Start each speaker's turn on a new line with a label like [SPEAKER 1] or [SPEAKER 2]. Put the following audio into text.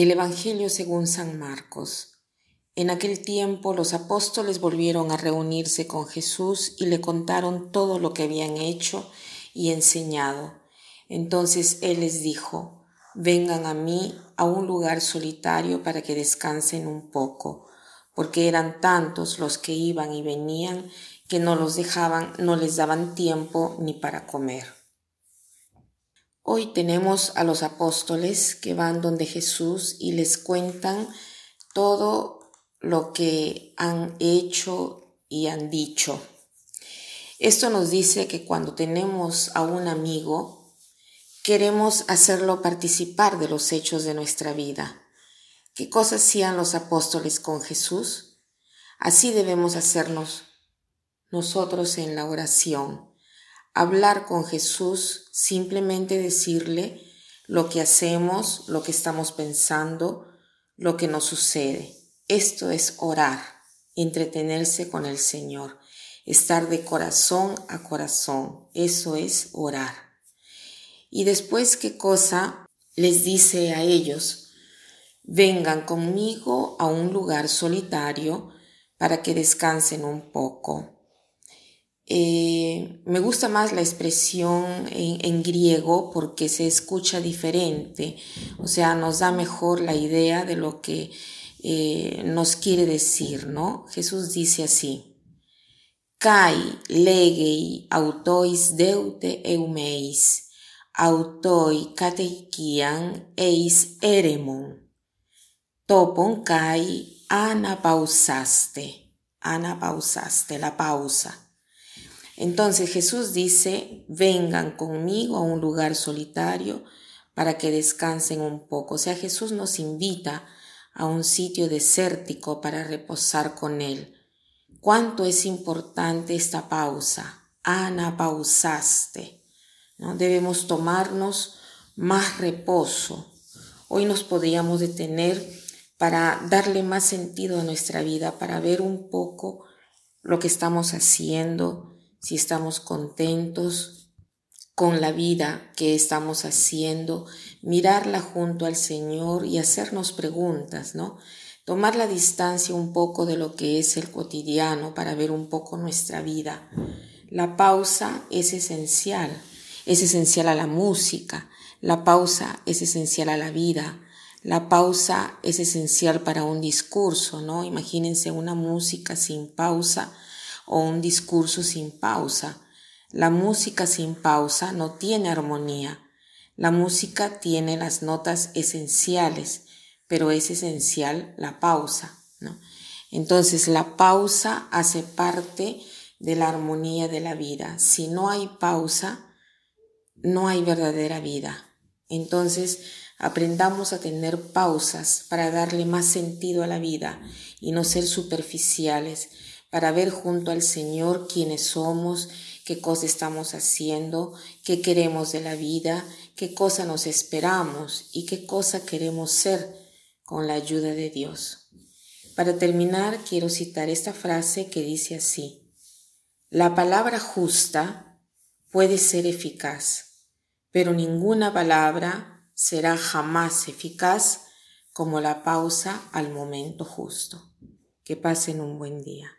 [SPEAKER 1] Del Evangelio según San Marcos. En aquel tiempo los apóstoles volvieron a reunirse con Jesús y le contaron todo lo que habían hecho y enseñado. Entonces Él les dijo, vengan a mí a un lugar solitario para que descansen un poco, porque eran tantos los que iban y venían que no los dejaban, no les daban tiempo ni para comer. Hoy tenemos a los apóstoles que van donde Jesús y les cuentan todo lo que han hecho y han dicho. Esto nos dice que cuando tenemos a un amigo, queremos hacerlo participar de los hechos de nuestra vida. ¿Qué cosas hacían los apóstoles con Jesús? Así debemos hacernos nosotros en la oración hablar con Jesús, simplemente decirle lo que hacemos, lo que estamos pensando, lo que nos sucede. Esto es orar, entretenerse con el Señor, estar de corazón a corazón. Eso es orar. Y después, ¿qué cosa les dice a ellos? Vengan conmigo a un lugar solitario para que descansen un poco. Eh, me gusta más la expresión en, griego porque se escucha diferente, o sea, nos da mejor la idea de lo que eh, nos quiere decir, ¿no? Jesús dice así, Kai legei autois deute eumeis, autoi kateikian eis eremon, topon kai anapausaste, anapausaste, la pausa. Entonces Jesús dice, vengan conmigo a un lugar solitario para que descansen un poco. O sea, Jesús nos invita a un sitio desértico para reposar con Él. ¿Cuánto es importante esta pausa? Ana, pausaste. ¿no? Debemos tomarnos más reposo. Hoy nos podríamos detener para darle más sentido a nuestra vida, para ver un poco lo que estamos haciendo, si estamos contentos con la vida que estamos haciendo, mirarla junto al Señor y hacernos preguntas, ¿no? Tomar la distancia un poco de lo que es el cotidiano para ver un poco nuestra vida. La pausa es esencial, es esencial a la música, la pausa es esencial a la vida, la pausa es esencial para un discurso, ¿no? Imagínense una música sin pausa, o un discurso sin pausa. La música sin pausa no tiene armonía. La música tiene las notas esenciales, pero es esencial la pausa. ¿no? Entonces la pausa hace parte de la armonía de la vida. Si no hay pausa, no hay verdadera vida. Entonces aprendamos a tener pausas para darle más sentido a la vida y no ser superficiales para ver junto al Señor quiénes somos, qué cosa estamos haciendo, qué queremos de la vida, qué cosa nos esperamos y qué cosa queremos ser con la ayuda de Dios. Para terminar, quiero citar esta frase que dice así, la palabra justa puede ser eficaz, pero ninguna palabra será jamás eficaz como la pausa al momento justo. Que pasen un buen día.